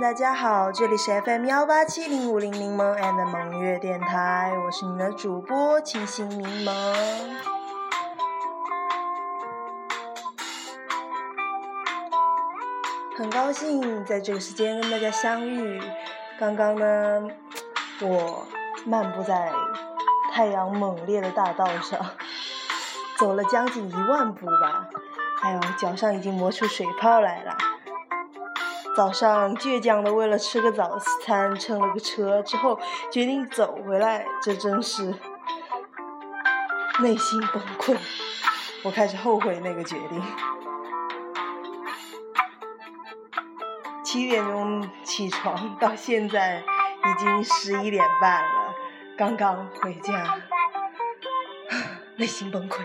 大家好，这里是 FM 幺八七零五零柠檬 and 萌月电台，我是你的主播清新柠檬。很高兴在这个时间跟大家相遇。刚刚呢，我漫步在太阳猛烈的大道上，走了将近一万步吧，哎呦，脚上已经磨出水泡来了。早上倔强的为了吃个早餐乘了个车之后决定走回来，这真是内心崩溃。我开始后悔那个决定。七点钟起床，到现在已经十一点半了，刚刚回家，内心崩溃。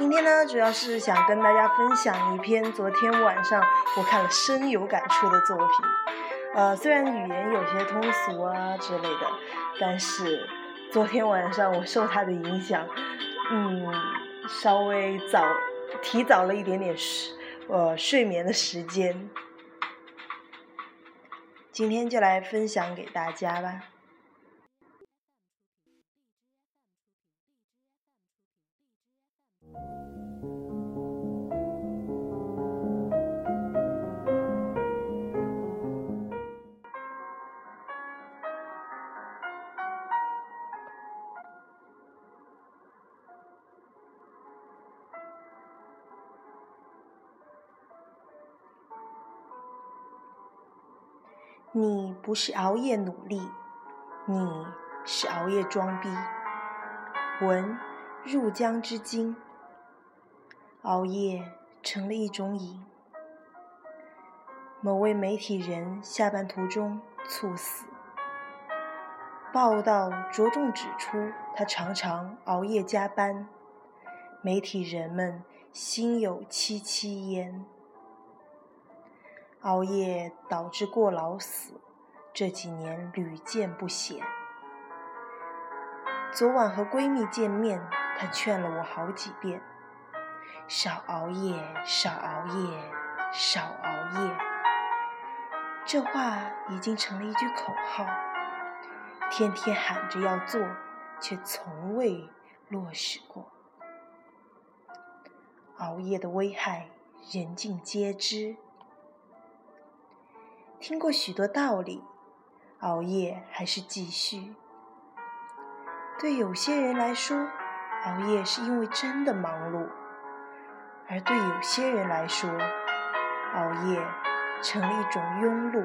今天呢，主要是想跟大家分享一篇昨天晚上我看了深有感触的作品。呃，虽然语言有些通俗啊之类的，但是昨天晚上我受它的影响，嗯，稍微早提早了一点点睡呃睡眠的时间。今天就来分享给大家吧。不是熬夜努力，你是熬夜装逼。闻入江之鲸，熬夜成了一种瘾。某位媒体人下班途中猝死，报道着重指出他常常熬夜加班，媒体人们心有戚戚焉。熬夜导致过劳死，这几年屡见不鲜。昨晚和闺蜜见面，她劝了我好几遍：少熬夜，少熬夜，少熬夜。这话已经成了一句口号，天天喊着要做，却从未落实过。熬夜的危害，人尽皆知。听过许多道理，熬夜还是继续。对有些人来说，熬夜是因为真的忙碌；而对有些人来说，熬夜成了一种庸碌。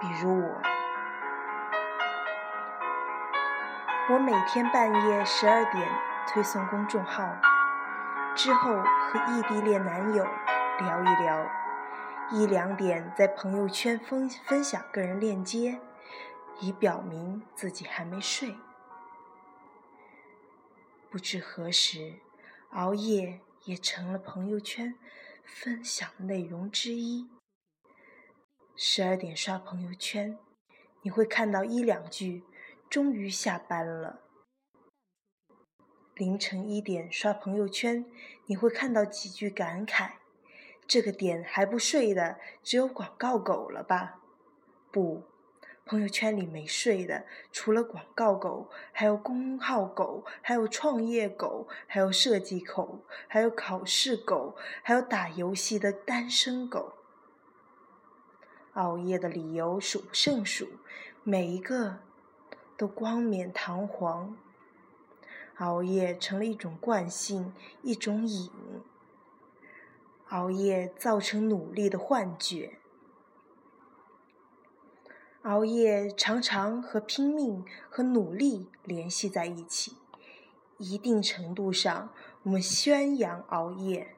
比如我，我每天半夜十二点推送公众号，之后和异地恋男友聊一聊。一两点在朋友圈分分享个人链接，以表明自己还没睡。不知何时，熬夜也成了朋友圈分享内容之一。十二点刷朋友圈，你会看到一两句“终于下班了”。凌晨一点刷朋友圈，你会看到几句感慨。这个点还不睡的，只有广告狗了吧？不，朋友圈里没睡的，除了广告狗，还有公号狗，还有创业狗，还有设计狗，还有考试狗，还有打游戏的单身狗。熬夜的理由数不胜数，每一个都光冕堂皇。熬夜成了一种惯性，一种瘾。熬夜造成努力的幻觉，熬夜常常和拼命和努力联系在一起。一定程度上，我们宣扬熬夜。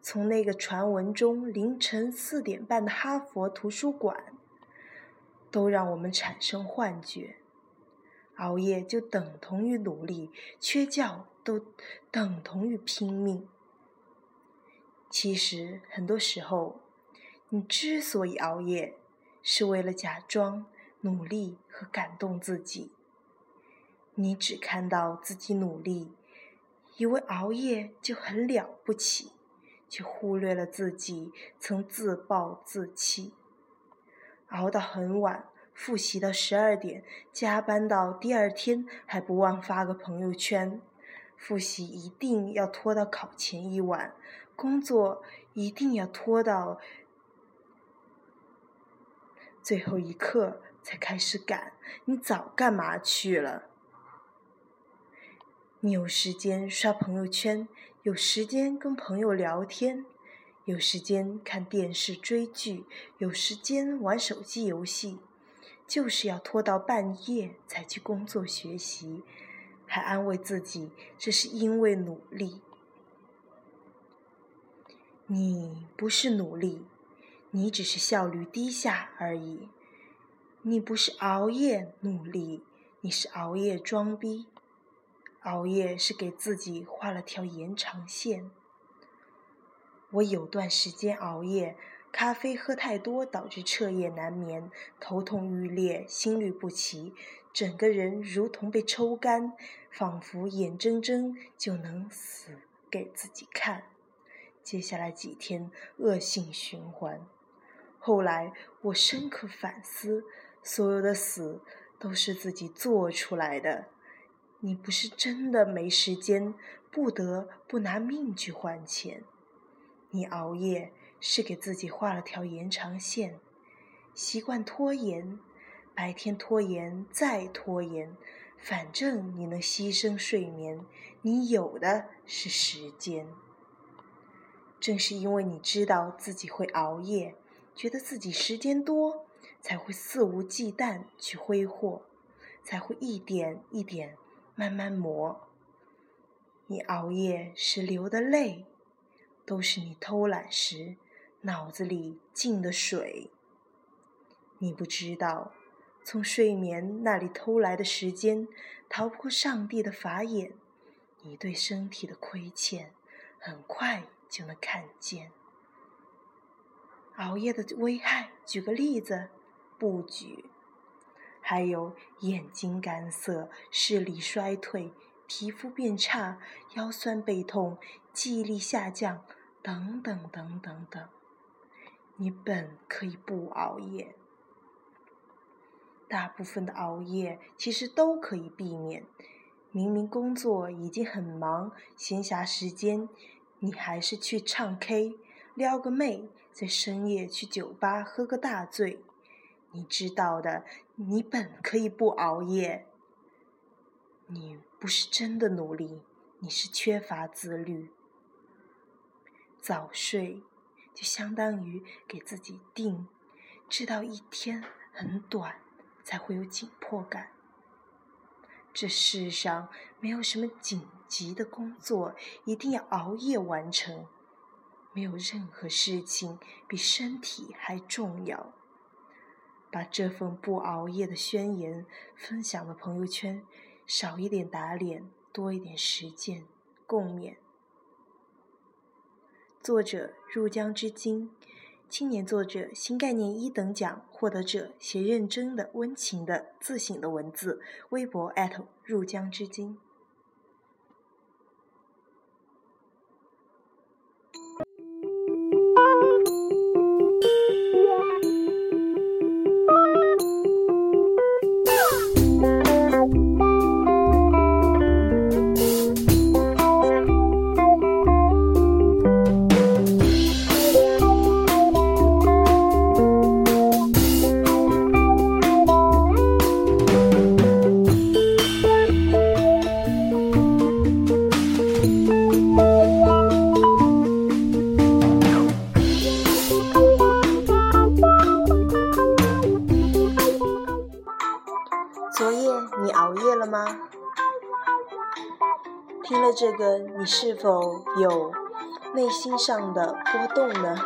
从那个传闻中凌晨四点半的哈佛图书馆，都让我们产生幻觉：熬夜就等同于努力，缺觉都等同于拼命。其实，很多时候，你之所以熬夜，是为了假装努力和感动自己。你只看到自己努力，以为熬夜就很了不起，却忽略了自己曾自暴自弃。熬到很晚，复习到十二点，加班到第二天还不忘发个朋友圈。复习一定要拖到考前一晚，工作一定要拖到最后一刻才开始赶。你早干嘛去了？你有时间刷朋友圈，有时间跟朋友聊天，有时间看电视追剧，有时间玩手机游戏，就是要拖到半夜才去工作学习，还安慰自己这是因为努力。你不是努力，你只是效率低下而已。你不是熬夜努力，你是熬夜装逼。熬夜是给自己画了条延长线。我有段时间熬夜，咖啡喝太多导致彻夜难眠，头痛欲裂，心律不齐，整个人如同被抽干，仿佛眼睁睁就能死给自己看。接下来几天恶性循环。后来我深刻反思，所有的死都是自己做出来的。你不是真的没时间，不得不拿命去换钱。你熬夜是给自己画了条延长线，习惯拖延，白天拖延再拖延，反正你能牺牲睡眠，你有的是时间。正是因为你知道自己会熬夜，觉得自己时间多，才会肆无忌惮去挥霍，才会一点一点。慢慢磨，你熬夜时流的泪，都是你偷懒时脑子里进的水。你不知道，从睡眠那里偷来的时间，逃不过上帝的法眼。你对身体的亏欠，很快就能看见。熬夜的危害，举个例子，不举。还有眼睛干涩、视力衰退、皮肤变差、腰酸背痛、记忆力下降等等等等等。你本可以不熬夜，大部分的熬夜其实都可以避免。明明工作已经很忙，闲暇时间你还是去唱 K、撩个妹，在深夜去酒吧喝个大醉。你知道的，你本可以不熬夜。你不是真的努力，你是缺乏自律。早睡就相当于给自己定，知道一天很短，才会有紧迫感。这世上没有什么紧急的工作一定要熬夜完成，没有任何事情比身体还重要。把这份不熬夜的宣言分享了朋友圈，少一点打脸，多一点实践，共勉。作者入江之鲸，青年作者新概念一等奖获得者写认真的、温情的、自省的文字。微博艾特入江之鲸。否有内心上的波动呢？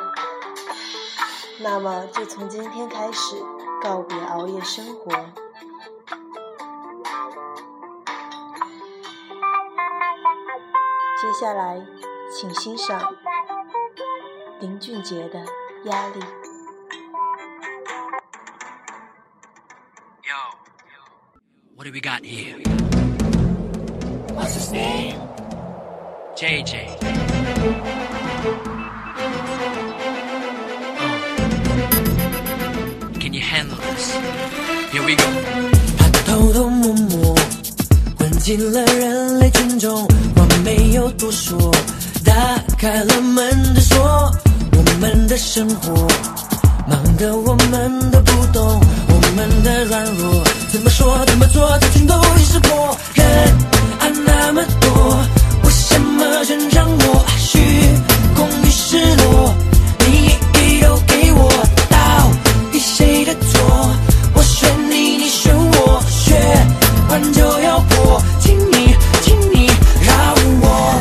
那么就从今天开始告别熬夜生活。接下来，请欣赏林俊杰的《压力》。Yo, what do we got here? What's his name? JJ. Can you handle this? Here we go. 他偷偷摸摸混进了人类群众，我没有多说，打开了门的锁，我们的生活忙得我们都不懂，我们的软弱怎么说怎么做，他全都已识破。人，什么全让我虚空与失落？你一一都给我，到底谁的错？我选你，你选我，血管就要破，请你，请你饶我。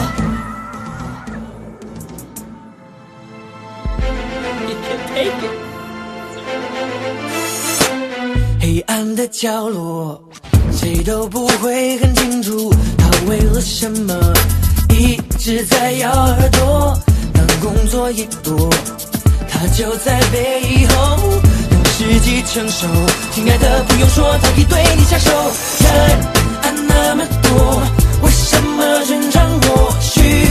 黑暗的角落，谁都不会很清楚，他为了什么一直在咬耳朵。当工作一多，他就在背后等时机成熟。亲爱的，不用说，早已对你下手。人爱那么多，为什么人让我虚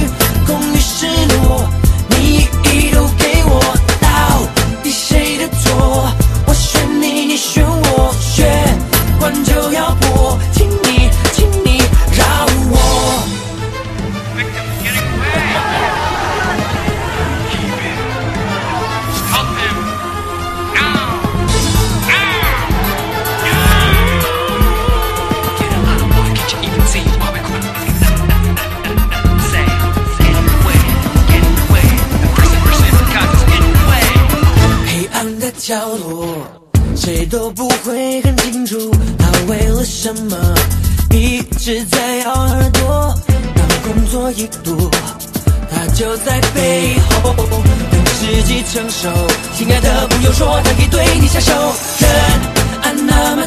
都不会很清楚，他为了什么一直在咬耳朵。当工作一度，他就在背后等时机成熟。亲爱的，不用说，他可以对你下手。人爱那么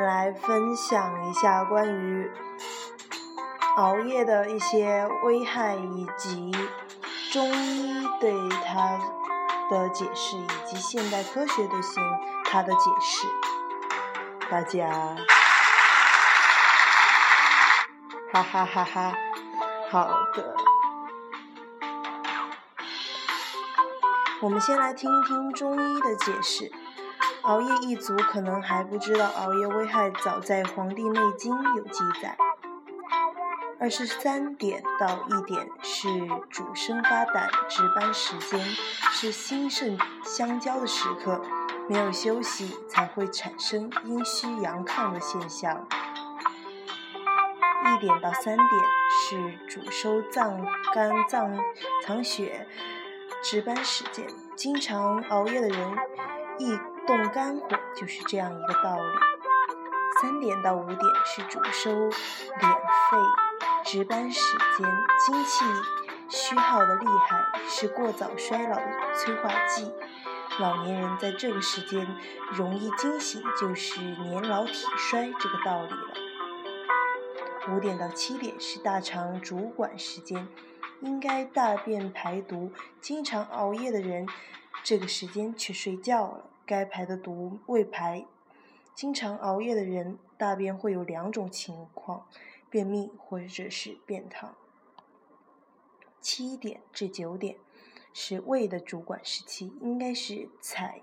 来分享一下关于熬夜的一些危害，以及中医对它的解释，以及现代科学对现它的解释。大家，哈哈哈哈！好的。我们先来听一听中医的解释。熬夜一族可能还不知道，熬夜危害早在《黄帝内经》有记载。二十三点到一点是主生发胆值班时间，是心肾相交的时刻，没有休息才会产生阴虚阳亢的现象。一点到三点是主收脏肝脏藏血值班时间，经常熬夜的人易动肝火，就是这样一个道理。三点到五点是主收敛肺值班时间，精气虚耗的厉害，是过早衰老的催化剂。老年人在这个时间容易惊醒，就是年老体衰这个道理了。五点到七点是大肠主管时间，应该大便排毒，经常熬夜的人，这个时间却睡觉了，该排的毒未排。经常熬夜的人，大便会有两种情况：便秘或者是便溏。七点至九点是胃的主管时期，应该是采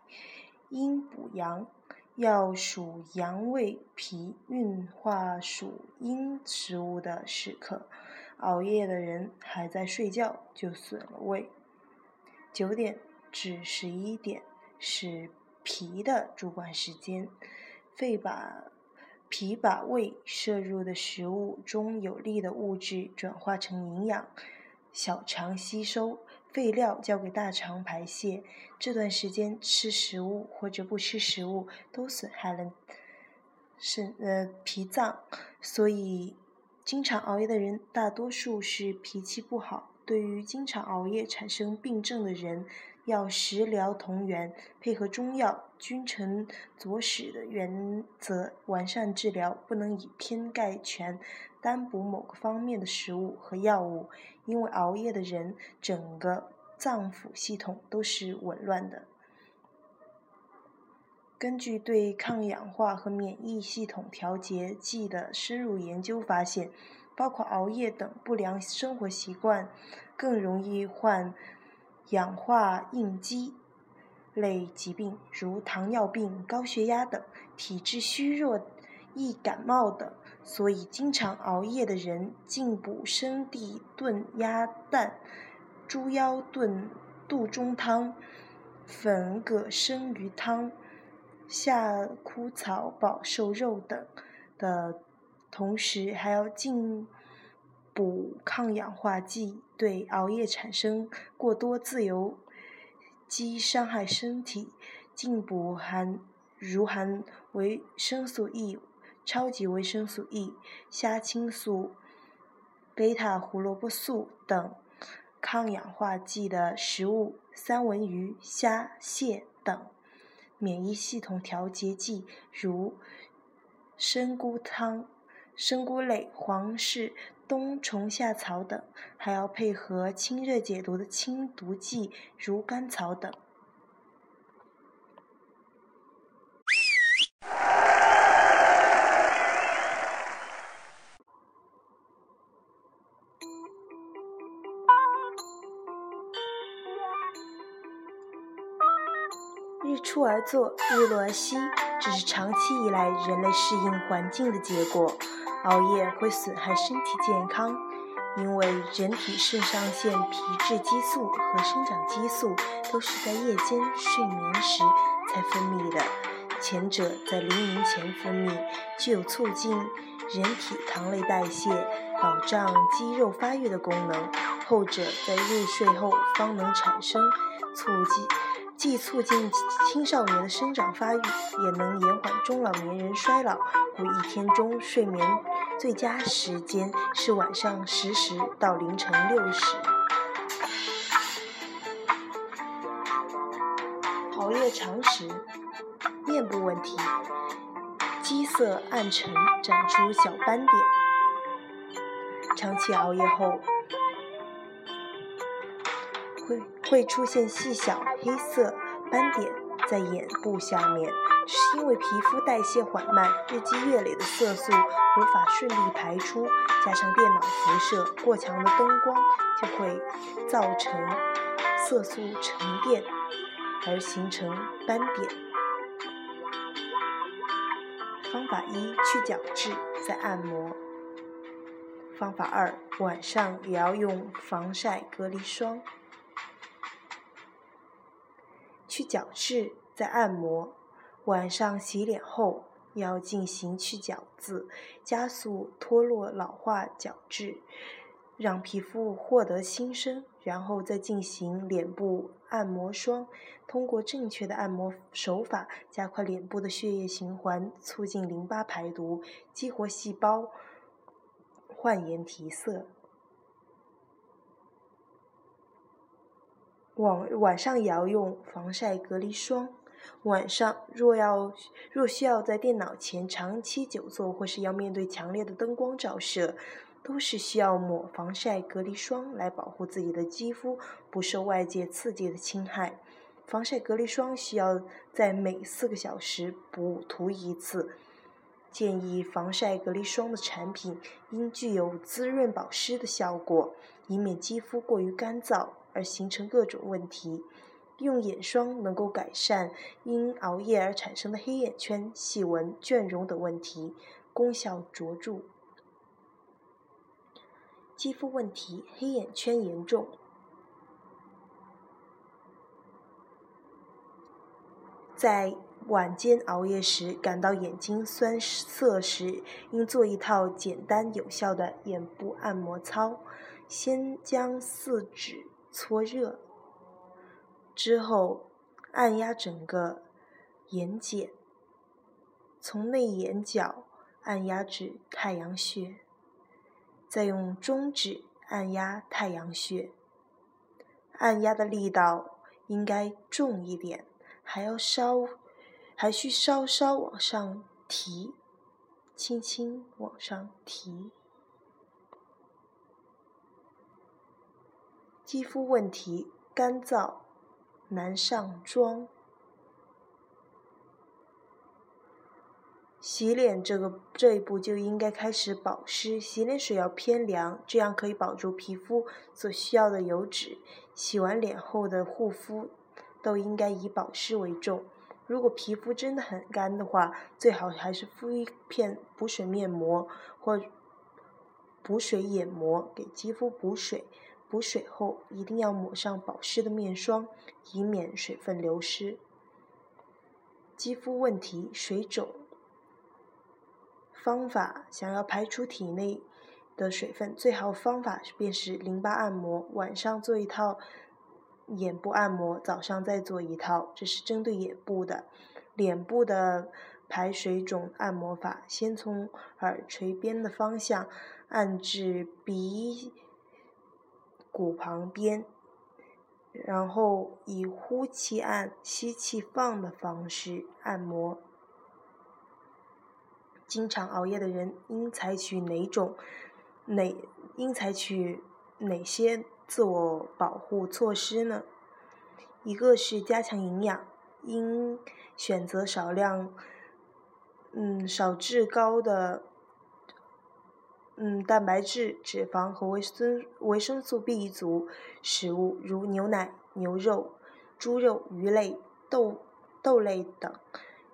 阴补阳，要数阳胃脾运化属阴食物的时刻。熬夜的人还在睡觉，就损了胃。九点至十一点是脾的主管时间，肺把脾把胃摄入的食物中有利的物质转化成营养，小肠吸收，废料交给大肠排泄。这段时间吃食物或者不吃食物都损害了肾呃脾脏，所以。经常熬夜的人，大多数是脾气不好。对于经常熬夜产生病症的人，要食疗同源，配合中药君臣佐使的原则完善治疗，不能以偏概全，单补某个方面的食物和药物。因为熬夜的人，整个脏腑系统都是紊乱的。根据对抗氧化和免疫系统调节剂的深入研究发现，包括熬夜等不良生活习惯，更容易患氧化应激类疾病，如糖尿病、高血压等；体质虚弱、易感冒等。所以，经常熬夜的人，进补生地炖鸭蛋、猪腰炖肚中汤、粉葛生鱼汤。夏枯草保瘦肉等的同时，还要进补抗氧化剂，对熬夜产生过多自由基伤害身体。进补含如含维生素 E、超级维生素 E、虾青素、贝塔胡萝卜素等抗氧化剂的食物，三文鱼、虾、蟹等。免疫系统调节剂，如生菇汤、生菇类、黄氏冬虫夏草等，还要配合清热解毒的清毒剂，如甘草等。日出而作，日落而息，这是长期以来人类适应环境的结果。熬夜会损害身体健康，因为人体肾上腺皮质激素和生长激素都是在夜间睡眠时才分泌的。前者在黎明前分泌，具有促进人体糖类代谢、保障肌肉发育的功能；后者在入睡后方能产生，促进。既促进青少年的生长发育，也能延缓中老年人衰老。故一天中睡眠最佳时间是晚上十时到凌晨六时。熬夜常识，面部问题，肌色暗沉，长出小斑点。长期熬夜后。会会出现细小黑色斑点在眼部下面，是因为皮肤代谢缓慢，日积月累的色素无法顺利排出，加上电脑辐射、过强的灯光，就会造成色素沉淀而形成斑点。方法一：去角质再按摩。方法二：晚上也要用防晒隔离霜。去角质再按摩，晚上洗脸后要进行去角质，加速脱落老化角质，让皮肤获得新生，然后再进行脸部按摩霜。通过正确的按摩手法，加快脸部的血液循环，促进淋巴排毒，激活细胞，焕颜提色。晚晚上也要用防晒隔离霜。晚上若要若需要在电脑前长期久坐，或是要面对强烈的灯光照射，都是需要抹防晒隔离霜来保护自己的肌肤不受外界刺激的侵害。防晒隔离霜需要在每四个小时补涂一次。建议防晒隔离霜的产品应具有滋润保湿的效果，以免肌肤过于干燥。而形成各种问题，用眼霜能够改善因熬夜而产生的黑眼圈、细纹、倦容等问题，功效卓著。肌肤问题，黑眼圈严重。在晚间熬夜时感到眼睛酸涩时，应做一套简单有效的眼部按摩操。先将四指搓热，之后按压整个眼睑，从内眼角按压至太阳穴，再用中指按压太阳穴。按压的力道应该重一点，还要稍，还需稍稍往上提，轻轻往上提。肌肤问题，干燥，难上妆。洗脸这个这一步就应该开始保湿，洗脸水要偏凉，这样可以保住皮肤所需要的油脂。洗完脸后的护肤都应该以保湿为重。如果皮肤真的很干的话，最好还是敷一片补水面膜或补水眼膜，给肌肤补水。补水后一定要抹上保湿的面霜，以免水分流失。肌肤问题，水肿。方法想要排除体内的水分，最好方法便是淋巴按摩。晚上做一套眼部按摩，早上再做一套，这是针对眼部的。脸部的排水肿按摩法，先从耳垂边的方向按至鼻。骨旁边，然后以呼气按、吸气放的方式按摩。经常熬夜的人应采取哪种、哪应采取哪些自我保护措施呢？一个是加强营养，应选择少量、嗯少质高的。嗯，蛋白质、脂肪和维生维生素 B 族食物，如牛奶、牛肉、猪肉、鱼类、豆豆类等，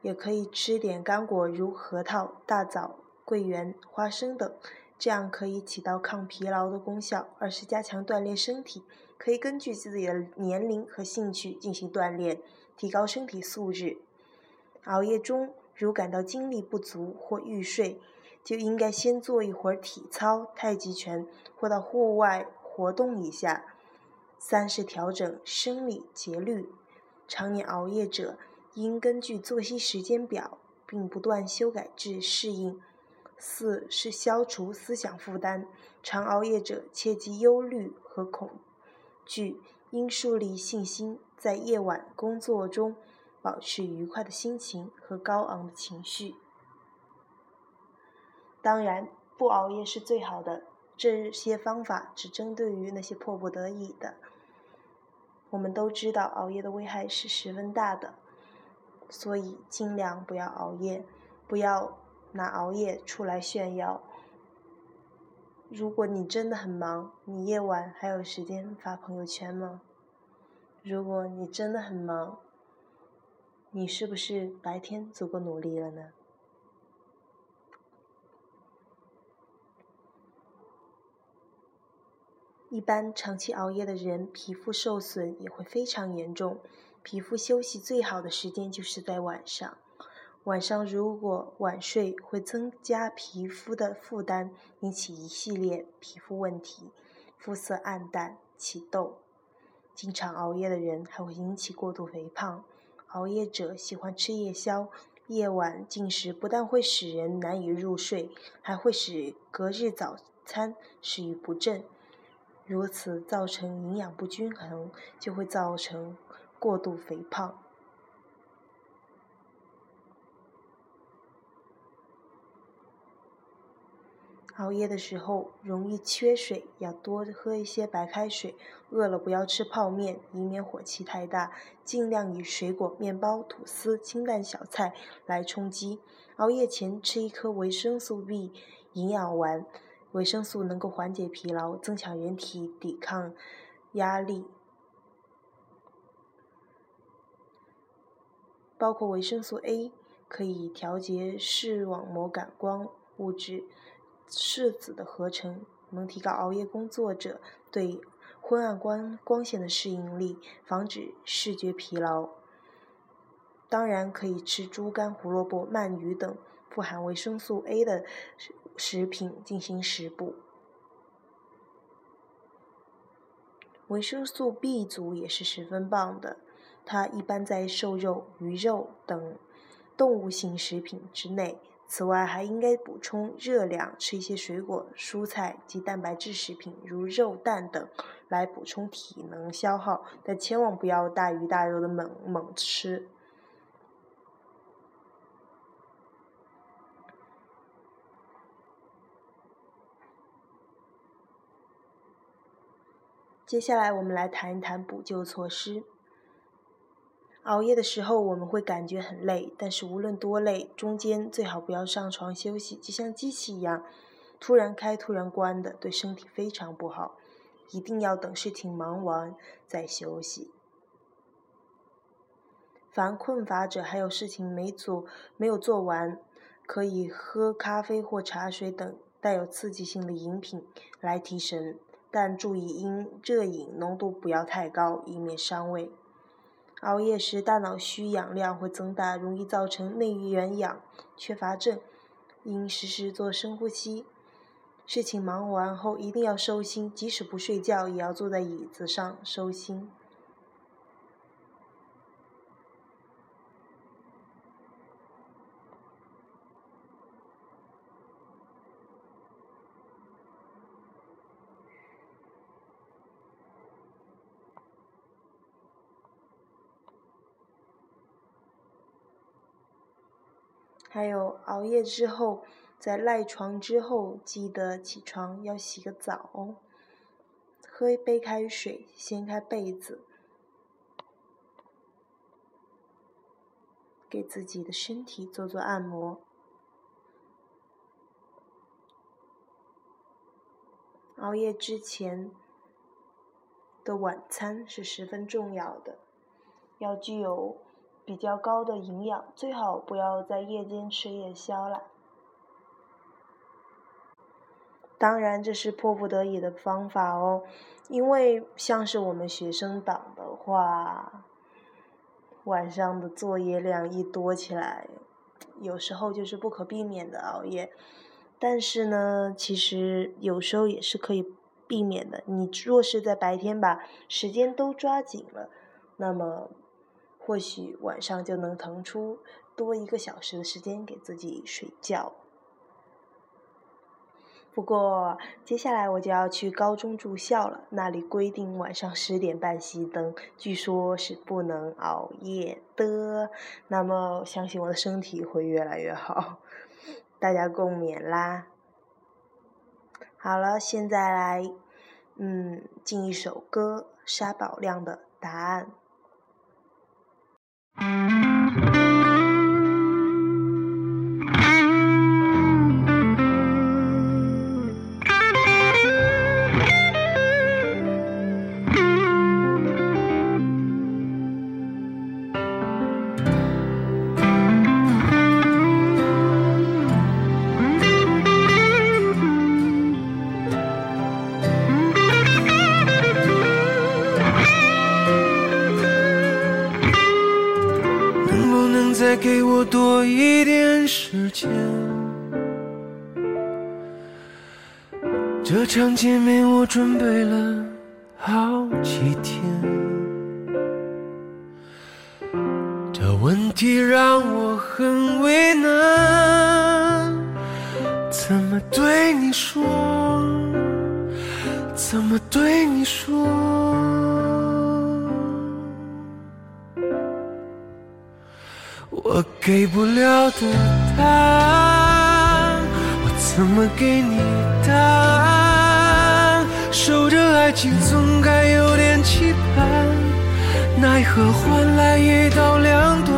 也可以吃点干果，如核桃、大枣、桂圆、花生等，这样可以起到抗疲劳的功效。二是加强锻炼身体，可以根据自己的年龄和兴趣进行锻炼，提高身体素质。熬夜中如感到精力不足或欲睡。就应该先做一会儿体操、太极拳，或到户外活动一下。三是调整生理节律，常年熬夜者应根据作息时间表，并不断修改至适应。四是消除思想负担，常熬夜者切忌忧虑和恐惧，应树立信心，在夜晚工作中保持愉快的心情和高昂的情绪。当然，不熬夜是最好的。这些方法只针对于那些迫不得已的。我们都知道熬夜的危害是十分大的，所以尽量不要熬夜，不要拿熬夜出来炫耀。如果你真的很忙，你夜晚还有时间发朋友圈吗？如果你真的很忙，你是不是白天足够努力了呢？一般长期熬夜的人，皮肤受损也会非常严重。皮肤休息最好的时间就是在晚上。晚上如果晚睡，会增加皮肤的负担，引起一系列皮肤问题，肤色暗淡、起痘。经常熬夜的人还会引起过度肥胖。熬夜者喜欢吃夜宵，夜晚进食不但会使人难以入睡，还会使隔日早餐食欲不振。如此造成营养不均衡，就会造成过度肥胖。熬夜的时候容易缺水，要多喝一些白开水。饿了不要吃泡面，以免火气太大。尽量以水果、面包、吐司、清淡小菜来充饥。熬夜前吃一颗维生素 B 营养丸。维生素能够缓解疲劳，增强人体抵抗压力。包括维生素 A，可以调节视网膜感光物质视子的合成，能提高熬夜工作者对昏暗光光线的适应力，防止视觉疲劳。当然，可以吃猪肝、胡萝卜、鳗鱼等富含维生素 A 的食品进行食补。维生素 B 族也是十分棒的，它一般在瘦肉、鱼肉等动物性食品之内。此外，还应该补充热量，吃一些水果、蔬菜及蛋白质食品，如肉、蛋等，来补充体能消耗。但千万不要大鱼大肉的猛猛吃。接下来，我们来谈一谈补救措施。熬夜的时候，我们会感觉很累，但是无论多累，中间最好不要上床休息，就像机器一样，突然开突然关的，对身体非常不好。一定要等事情忙完再休息。凡困乏者，还有事情没做没有做完，可以喝咖啡或茶水等带有刺激性的饮品来提神。但注意，因热饮浓度不要太高，以免伤胃。熬夜时，大脑需氧量会增大，容易造成内源氧缺乏症，应时时做深呼吸。事情忙完后，一定要收心，即使不睡觉，也要坐在椅子上收心。还有熬夜之后，在赖床之后，记得起床要洗个澡哦，喝一杯开水，掀开被子，给自己的身体做做按摩。熬夜之前的晚餐是十分重要的，要具有。比较高的营养，最好不要在夜间吃夜宵了。当然，这是迫不得已的方法哦，因为像是我们学生党的话，晚上的作业量一多起来，有时候就是不可避免的熬夜。但是呢，其实有时候也是可以避免的。你若是在白天把时间都抓紧了，那么。或许晚上就能腾出多一个小时的时间给自己睡觉。不过接下来我就要去高中住校了，那里规定晚上十点半熄灯，据说是不能熬夜的。那么相信我的身体会越来越好，大家共勉啦。好了，现在来，嗯，进一首歌，沙宝亮的答案。能能再给我多一点时间？这场见面我准备了好几天。这问题让我很为难，怎么对你说？怎么对你说？我给不了的答案，我怎么给你答案？守着爱情总该有点期盼，奈何换来一刀两断。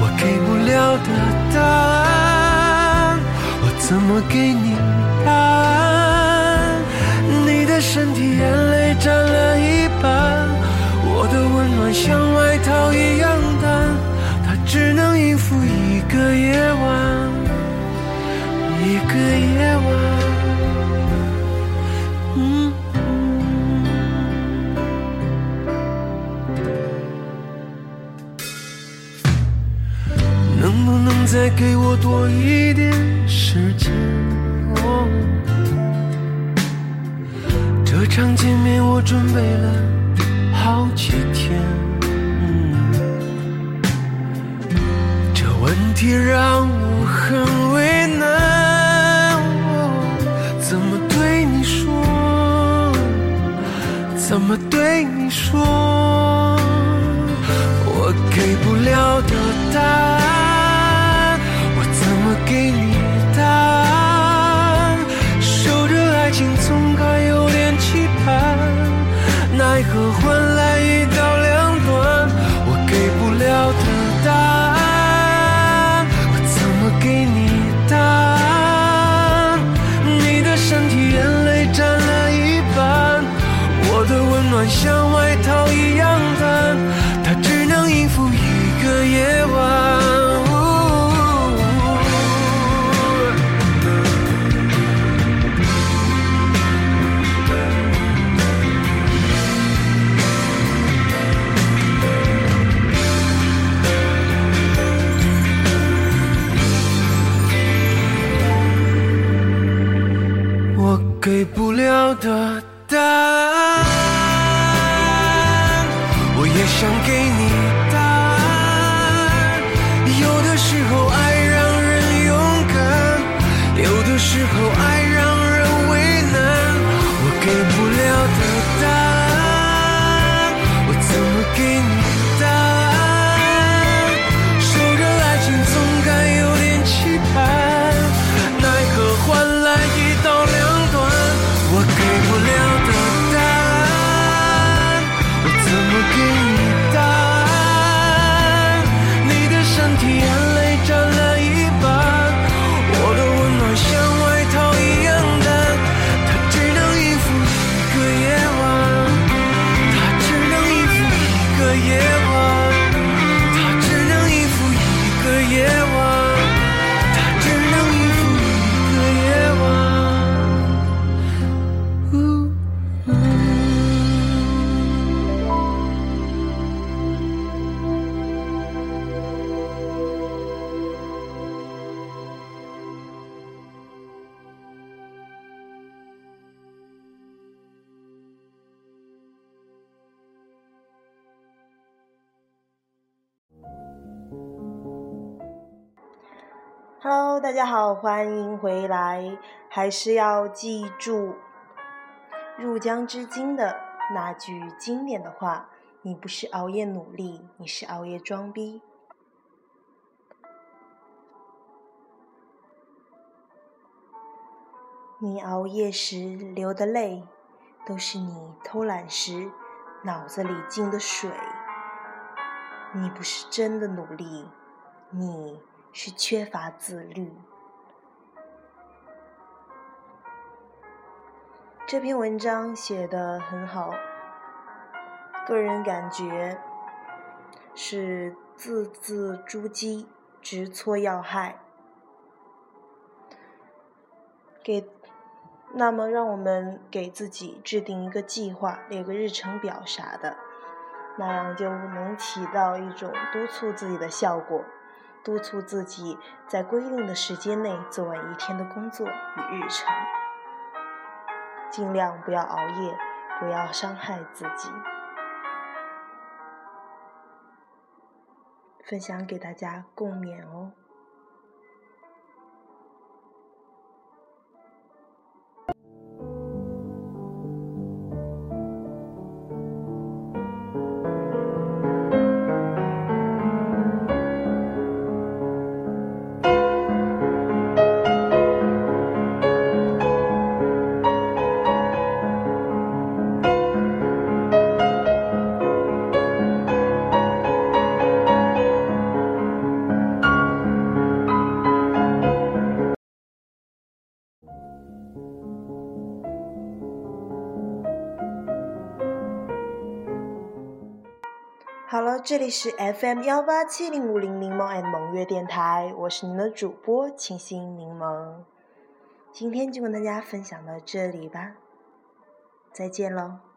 我给不了的答案，我怎么给你答案？你的身体眼泪占了一半，我的温暖像外套一样淡，它只。个夜晚，一个夜晚。能不能再给我多一点时间？这场见面我准备了大家好，欢迎回来。还是要记住入江之鲸的那句经典的话：你不是熬夜努力，你是熬夜装逼。你熬夜时流的泪，都是你偷懒时脑子里进的水。你不是真的努力，你是缺乏自律。这篇文章写的很好，个人感觉是字字珠玑，直戳要害。给，那么让我们给自己制定一个计划，列个日程表啥的，那样就能起到一种督促自己的效果，督促自己在规定的时间内做完一天的工作与日程。尽量不要熬夜，不要伤害自己。分享给大家共勉哦。这里是 FM 幺八七零五零柠檬 and 萌月电台，我是你们的主播清新柠檬。今天就跟大家分享到这里吧，再见喽。